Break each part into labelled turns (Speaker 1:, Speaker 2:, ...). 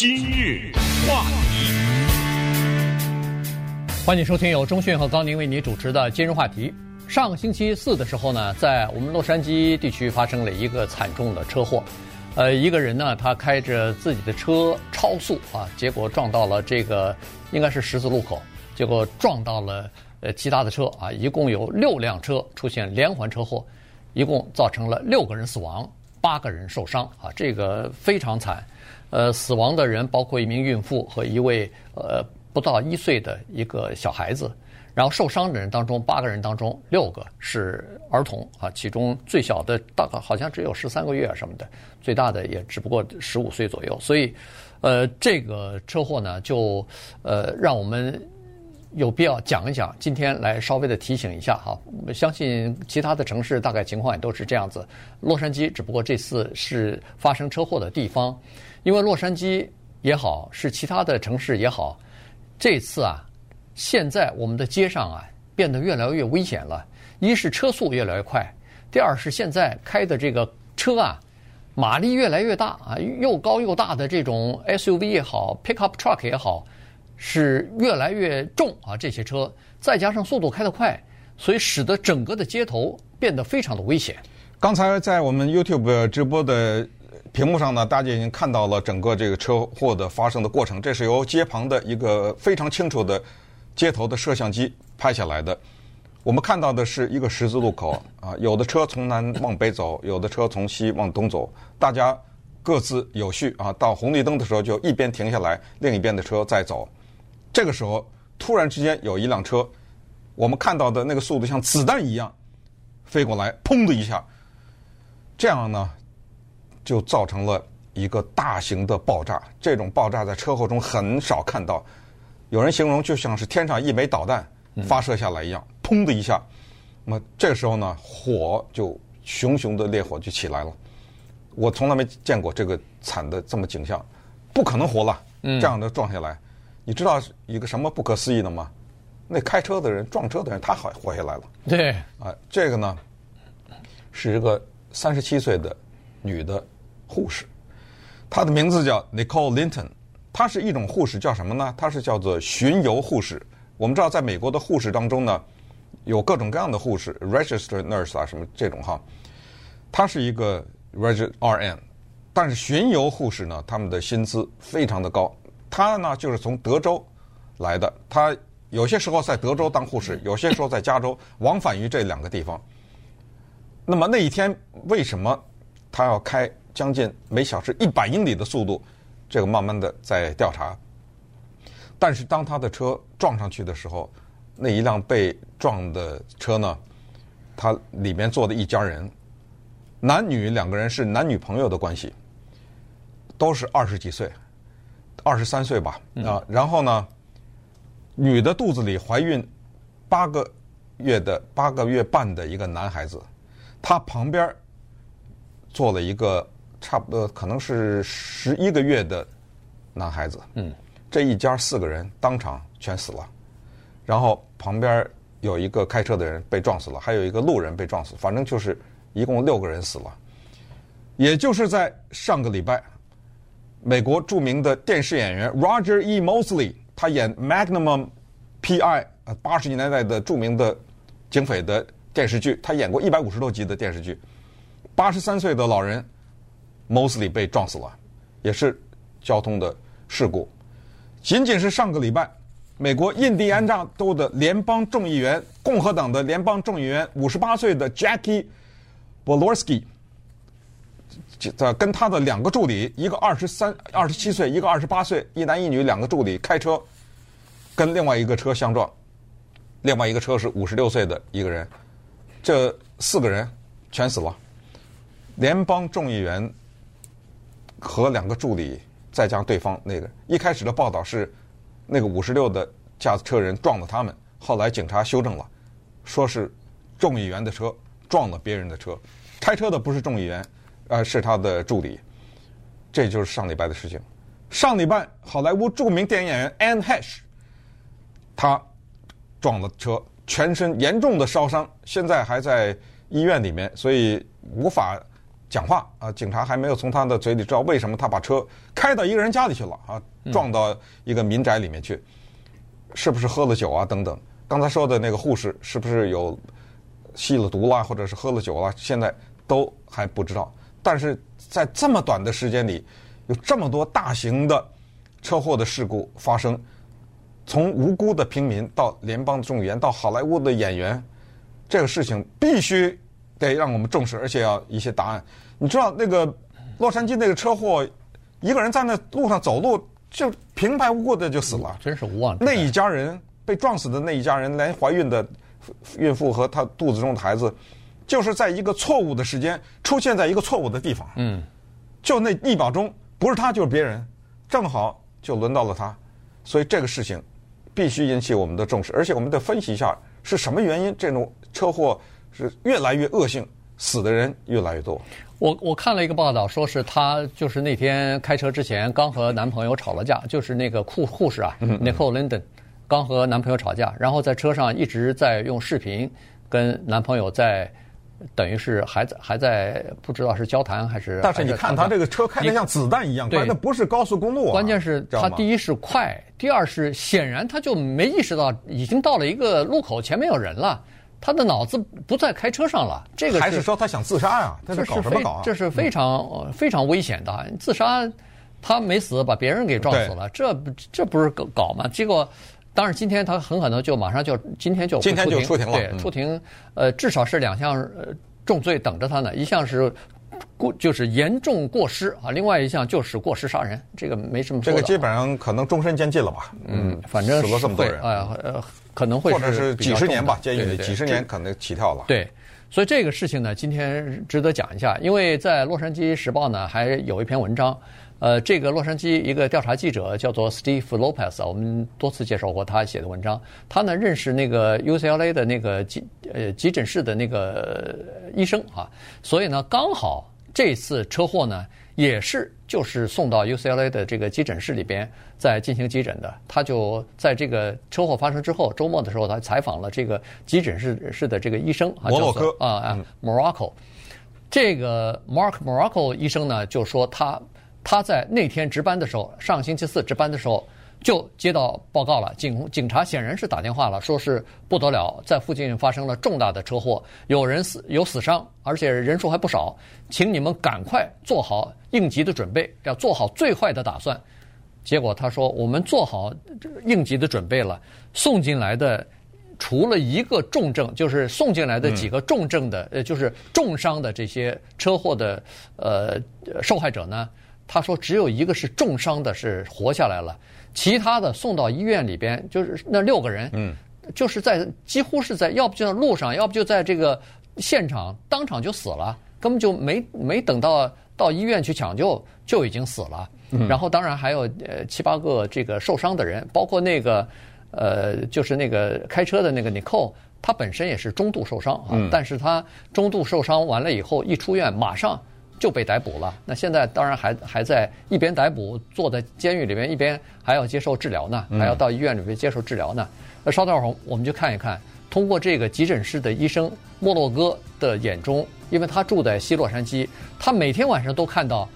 Speaker 1: 今日话题，
Speaker 2: 欢迎收听由中讯和高宁为你主持的今日话题。上个星期四的时候呢，在我们洛杉矶地区发生了一个惨重的车祸。呃，一个人呢，他开着自己的车超速啊，结果撞到了这个应该是十字路口，结果撞到了呃其他的车啊，一共有六辆车出现连环车祸，一共造成了六个人死亡，八个人受伤啊，这个非常惨。呃，死亡的人包括一名孕妇和一位呃不到一岁的一个小孩子。然后受伤的人当中，八个人当中六个是儿童啊，其中最小的大概好像只有十三个月啊什么的，最大的也只不过十五岁左右。所以，呃，这个车祸呢，就呃让我们有必要讲一讲。今天来稍微的提醒一下哈，我相信其他的城市大概情况也都是这样子。洛杉矶只不过这次是发生车祸的地方，因为洛杉矶也好，是其他的城市也好，这次啊。现在我们的街上啊变得越来越危险了。一是车速越来越快，第二是现在开的这个车啊，马力越来越大啊，又高又大的这种 SUV 也好，pickup truck 也好，是越来越重啊。这些车再加上速度开得快，所以使得整个的街头变得非常的危险。
Speaker 3: 刚才在我们 YouTube 直播的屏幕上呢，大家已经看到了整个这个车祸的发生的过程。这是由街旁的一个非常清楚的。街头的摄像机拍下来的，我们看到的是一个十字路口啊，有的车从南往北走，有的车从西往东走，大家各自有序啊。到红绿灯的时候就一边停下来，另一边的车再走。这个时候突然之间有一辆车，我们看到的那个速度像子弹一样飞过来，砰的一下，这样呢就造成了一个大型的爆炸。这种爆炸在车祸中很少看到。有人形容就像是天上一枚导弹发射下来一样，砰的一下，那么这个时候呢，火就熊熊的烈火就起来了。我从来没见过这个惨的这么景象，不可能活了，这样的撞下来，你知道一个什么不可思议的吗？那开车的人撞车的人他还活下来了。
Speaker 2: 对，
Speaker 3: 啊，这个呢是一个三十七岁的女的护士，她的名字叫 Nicole Linton。她是一种护士，叫什么呢？她是叫做巡游护士。我们知道，在美国的护士当中呢，有各种各样的护士，registered nurse 啊，什么这种哈。她是一个 registered RN，但是巡游护士呢，他们的薪资非常的高。他呢，就是从德州来的，他有些时候在德州当护士，有些时候在加州，往返于这两个地方。那么那一天，为什么他要开将近每小时一百英里的速度？这个慢慢的在调查，但是当他的车撞上去的时候，那一辆被撞的车呢，他里面坐的一家人，男女两个人是男女朋友的关系，都是二十几岁，二十三岁吧啊，然后呢，女的肚子里怀孕八个月的八个月半的一个男孩子，他旁边坐了一个。差不多可能是十一个月的男孩子，嗯，这一家四个人当场全死了，然后旁边有一个开车的人被撞死了，还有一个路人被撞死，反正就是一共六个人死了。也就是在上个礼拜，美国著名的电视演员 Roger E. Mosley，他演 Magnum P.I. 呃八十年代的著名的警匪的电视剧，他演过一百五十多集的电视剧，八十三岁的老人。Mosley 被撞死了，也是交通的事故。仅仅是上个礼拜，美国印第安纳州的联邦众议员，共和党的联邦众议员，五十八岁的 Jackie Walorski，在跟他的两个助理，一个二十三、二十七岁，一个二十八岁，一男一女两个助理开车跟另外一个车相撞，另外一个车是五十六岁的一个人，这四个人全死了。联邦众议员。和两个助理，再加上对方那个，一开始的报道是，那个五十六的驾车人撞了他们，后来警察修正了，说是众议员的车撞了别人的车，开车的不是众议员，呃，是他的助理，这就是上礼拜的事情。上礼拜，好莱坞著名电影演员 Anne Heche，他撞了车，全身严重的烧伤，现在还在医院里面，所以无法。讲话啊，警察还没有从他的嘴里知道为什么他把车开到一个人家里去了啊，撞到一个民宅里面去，是不是喝了酒啊？等等。刚才说的那个护士是不是有吸了毒啦，或者是喝了酒啦？现在都还不知道。但是在这么短的时间里，有这么多大型的车祸的事故发生，从无辜的平民到联邦众议员到好莱坞的演员，这个事情必须。得让我们重视，而且要一些答案。你知道那个洛杉矶那个车祸，一个人在那路上走路就平白无故的就死了，
Speaker 2: 真是无妄。
Speaker 3: 那一家人被撞死的那一家人，连怀孕的孕妇和她肚子中的孩子，就是在一个错误的时间出现在一个错误的地方。
Speaker 2: 嗯，
Speaker 3: 就那一秒钟，不是他就是别人，正好就轮到了他，所以这个事情必须引起我们的重视，而且我们得分析一下是什么原因这种车祸。是越来越恶性，死的人越来越多。
Speaker 2: 我我看了一个报道，说是她就是那天开车之前刚和男朋友吵了架，就是那个护护士啊，Nicole Linden，刚和男朋友吵架，然后在车上一直在用视频跟男朋友在，等于是还在还在不知道是交谈还是。
Speaker 3: 但是你看他这个车开的像子弹一样，对，那不是高速公路啊。
Speaker 2: 关键是他第一是快，第二是显然他就没意识到已经到了一个路口，前面有人了。他的脑子不在开车上了，这个是
Speaker 3: 还是说他想自杀啊？这是搞什么搞啊？
Speaker 2: 这是非常非常危险的。自杀，他没死，把别人给撞死了，这这不是搞搞吗？结果，当然今天他很可能就马上就今天就
Speaker 3: 今天就出庭了，
Speaker 2: 对，出庭，呃，至少是两项重罪等着他呢，一项是。过就是严重过失啊，另外一项就是过失杀人，这个没什么说的。
Speaker 3: 这个基本上可能终身监禁了吧？
Speaker 2: 嗯，反正
Speaker 3: 死了这么多人，
Speaker 2: 哎呀，呃，可能会
Speaker 3: 或者是几十年吧，
Speaker 2: 监狱里
Speaker 3: 几十年可能起跳了。
Speaker 2: 对，所以这个事情呢，今天值得讲一下，因为在《洛杉矶时报》呢还有一篇文章，呃，这个洛杉矶一个调查记者叫做 Steve Lopez，我们多次介绍过他写的文章。他呢认识那个 UCLA 的那个急呃急诊室的那个医生啊，所以呢刚好。这次车祸呢，也是就是送到 UCLA 的这个急诊室里边在进行急诊的。他就在这个车祸发生之后，周末的时候，他采访了这个急诊室室的这个医生啊，
Speaker 3: 摩洛哥
Speaker 2: 啊啊，Morocco。这个 Mark Morocco 医生呢，就说他他在那天值班的时候，上星期四值班的时候。就接到报告了，警警察显然是打电话了，说是不得了，在附近发生了重大的车祸，有人死有死伤，而且人数还不少，请你们赶快做好应急的准备，要做好最坏的打算。结果他说，我们做好应急的准备了，送进来的除了一个重症，就是送进来的几个重症的，呃，就是重伤的这些车祸的呃受害者呢，他说只有一个是重伤的，是活下来了。其他的送到医院里边，就是那六个人，嗯，就是在几乎是在，要不就在路上，要不就在这个现场当场就死了，根本就没没等到到医院去抢救就已经死了。然后当然还有呃七八个这个受伤的人，包括那个呃就是那个开车的那个 Nicole，他本身也是中度受伤啊，但是他中度受伤完了以后一出院马上。就被逮捕了。那现在当然还还在一边逮捕，坐在监狱里面，一边还要接受治疗呢，还要到医院里面接受治疗呢。那稍等会儿，我们就看一看，通过这个急诊室的医生莫洛哥的眼中，因为他住在西洛杉矶，他每天晚上都看到，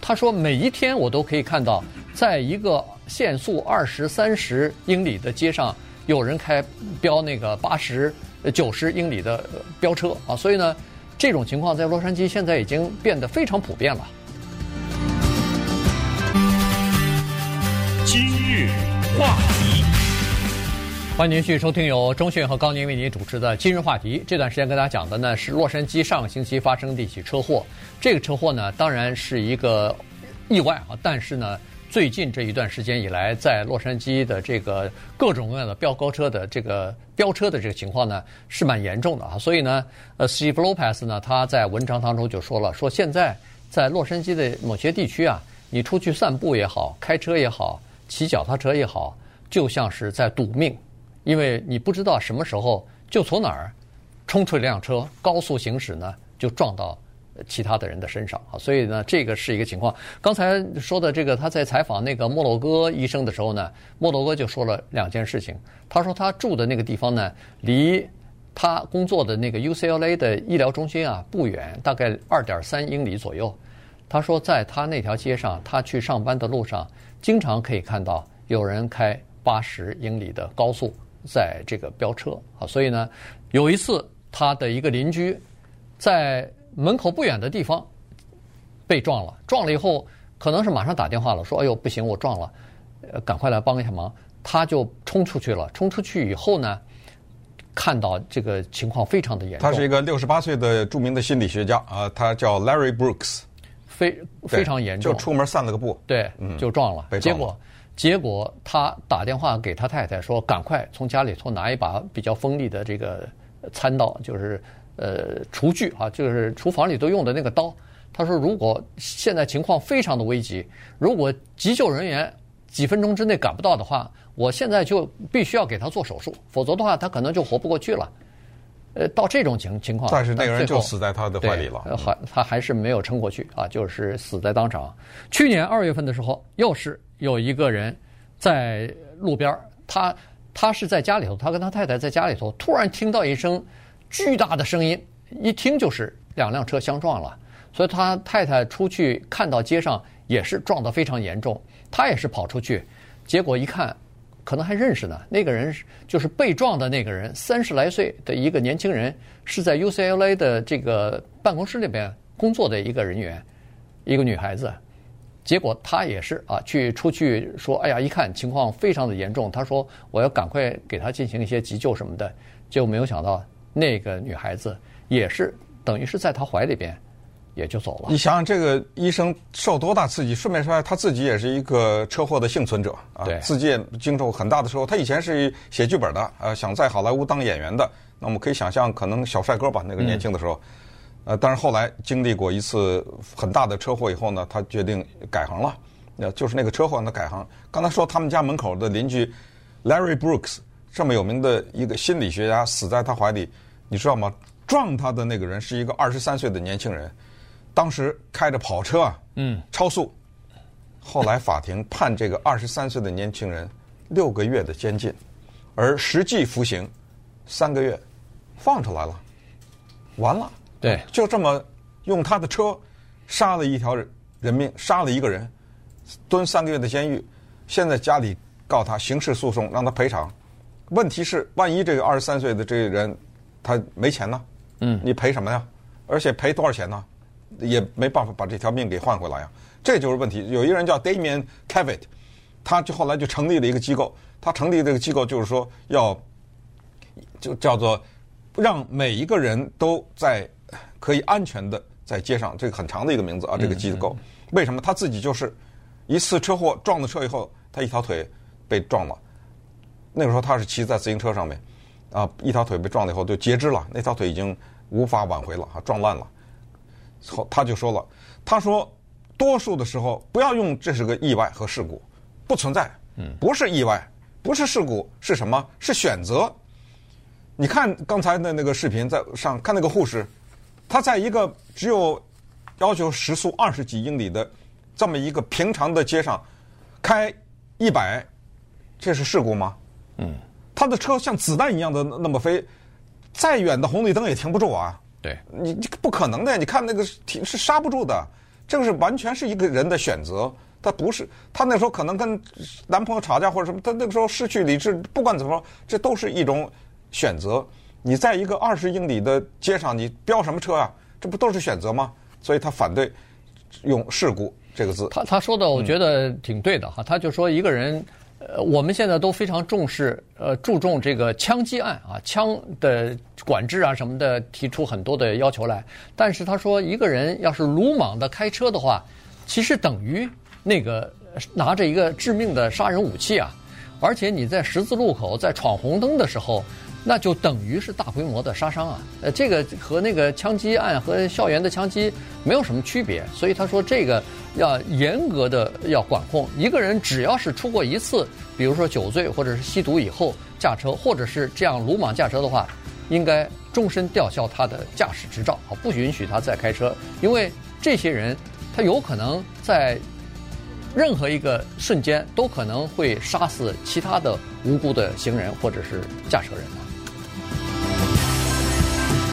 Speaker 2: 他说每一天我都可以看到，在一个限速二十三十英里的街上，有人开飙那个八十九十英里的飙车啊，所以呢。这种情况在洛杉矶现在已经变得非常普遍了。
Speaker 1: 今日话题，
Speaker 2: 欢迎您继续收听由钟迅和高宁为您主持的《今日话题》。这段时间跟大家讲的呢是洛杉矶上个星期发生的一起车祸。这个车祸呢当然是一个意外啊，但是呢。最近这一段时间以来，在洛杉矶的这个各种各样的飙高车的这个飙车的这个情况呢，是蛮严重的啊。所以呢，呃，Steve Lopez 呢，他在文章当中就说了，说现在在洛杉矶的某些地区啊，你出去散步也好，开车也好，骑脚踏车也好，就像是在赌命，因为你不知道什么时候就从哪儿冲出一辆车，高速行驶呢，就撞到。其他的人的身上啊，所以呢，这个是一个情况。刚才说的这个，他在采访那个莫洛哥医生的时候呢，莫洛哥就说了两件事情。他说他住的那个地方呢，离他工作的那个 UCLA 的医疗中心啊，不远，大概二点三英里左右。他说，在他那条街上，他去上班的路上，经常可以看到有人开八十英里的高速在这个飙车啊。所以呢，有一次他的一个邻居在门口不远的地方被撞了，撞了以后可能是马上打电话了，说：“哎呦，不行，我撞了，呃，赶快来帮一下忙。”他就冲出去了，冲出去以后呢，看到这个情况非常的严重。
Speaker 3: 他是一个六十八岁的著名的心理学家啊，他叫 Larry Brooks，
Speaker 2: 非非常严重，
Speaker 3: 就出门散了个步，
Speaker 2: 对，就撞了。嗯、撞了结果结果他打电话给他太太说，赶快从家里头拿一把比较锋利的这个餐刀，就是呃厨具啊，就是厨房里都用的那个刀。他说，如果现在情况非常的危急，如果急救人员几分钟之内赶不到的话，我现在就必须要给他做手术，否则的话他可能就活不过去了。呃，到这种情情况，
Speaker 3: 但是那个人就死在他的怀里了，
Speaker 2: 还他还是没有撑过去啊，就是死在当场。去年二月份的时候，又是有一个人在路边，他他是在家里头，他跟他太太在家里头，突然听到一声巨大的声音，一听就是两辆车相撞了，所以他太太出去看到街上也是撞得非常严重，他也是跑出去，结果一看。可能还认识呢，那个人就是被撞的那个人，三十来岁的一个年轻人，是在 UCLA 的这个办公室里边工作的一个人员，一个女孩子。结果他也是啊，去出去说，哎呀，一看情况非常的严重，他说我要赶快给她进行一些急救什么的，结果没有想到那个女孩子也是等于是在他怀里边。也就走了。
Speaker 3: 你想想，这个医生受多大刺激？顺便说下，他自己也是一个车祸的幸存者啊，
Speaker 2: 对
Speaker 3: 自己也经受很大的车祸。他以前是写剧本的，呃，想在好莱坞当演员的。那我们可以想象，可能小帅哥吧，那个年轻的时候。嗯、呃，但是后来经历过一次很大的车祸以后呢，他决定改行了。呃，就是那个车祸让他改行。刚才说他们家门口的邻居 Larry Brooks 这么有名的一个心理学家死在他怀里，你知道吗？撞他的那个人是一个二十三岁的年轻人。当时开着跑车啊，嗯，超速。后来法庭判这个二十三岁的年轻人六个月的监禁，而实际服刑三个月，放出来了，完了。
Speaker 2: 对，
Speaker 3: 就这么用他的车杀了一条人命，杀了一个人，蹲三个月的监狱。现在家里告他刑事诉讼，让他赔偿。问题是，万一这个二十三岁的这个人他没钱呢？嗯，你赔什么呀？而且赔多少钱呢？也没办法把这条命给换回来啊，这就是问题。有一个人叫 Damien Cavitt，他就后来就成立了一个机构，他成立这个机构就是说要就叫做让每一个人都在可以安全的在街上，这个很长的一个名字啊，这个机构。为什么？他自己就是一次车祸撞了车以后，他一条腿被撞了。那个时候他是骑在自行车上面，啊，一条腿被撞了以后就截肢了，那条腿已经无法挽回了，啊，撞烂了。后他就说了，他说，多数的时候不要用这是个意外和事故，不存在，嗯，不是意外，不是事故，是什么？是选择。你看刚才的那个视频，在上看那个护士，他在一个只有要求时速二十几英里的这么一个平常的街上开一百，这是事故吗？嗯，他的车像子弹一样的那么飞，再远的红绿灯也停不住啊。
Speaker 2: 对
Speaker 3: 你，你不可能的。你看那个停是刹不住的，这个是完全是一个人的选择。他不是，他那时候可能跟男朋友吵架或者什么，他那个时候失去理智。不管怎么说，这都是一种选择。你在一个二十英里的街上，你飙什么车啊？这不都是选择吗？所以他反对用事故这个字。
Speaker 2: 他他说的，我觉得挺对的哈。嗯、他就说一个人。呃，我们现在都非常重视，呃，注重这个枪击案啊，枪的管制啊什么的，提出很多的要求来。但是他说，一个人要是鲁莽的开车的话，其实等于那个拿着一个致命的杀人武器啊，而且你在十字路口在闯红灯的时候。那就等于是大规模的杀伤啊！呃，这个和那个枪击案和校园的枪击没有什么区别，所以他说这个要严格的要管控。一个人只要是出过一次，比如说酒醉或者是吸毒以后驾车，或者是这样鲁莽驾车的话，应该终身吊销他的驾驶执照啊，不允许他再开车。因为这些人他有可能在任何一个瞬间都可能会杀死其他的无辜的行人或者是驾车人。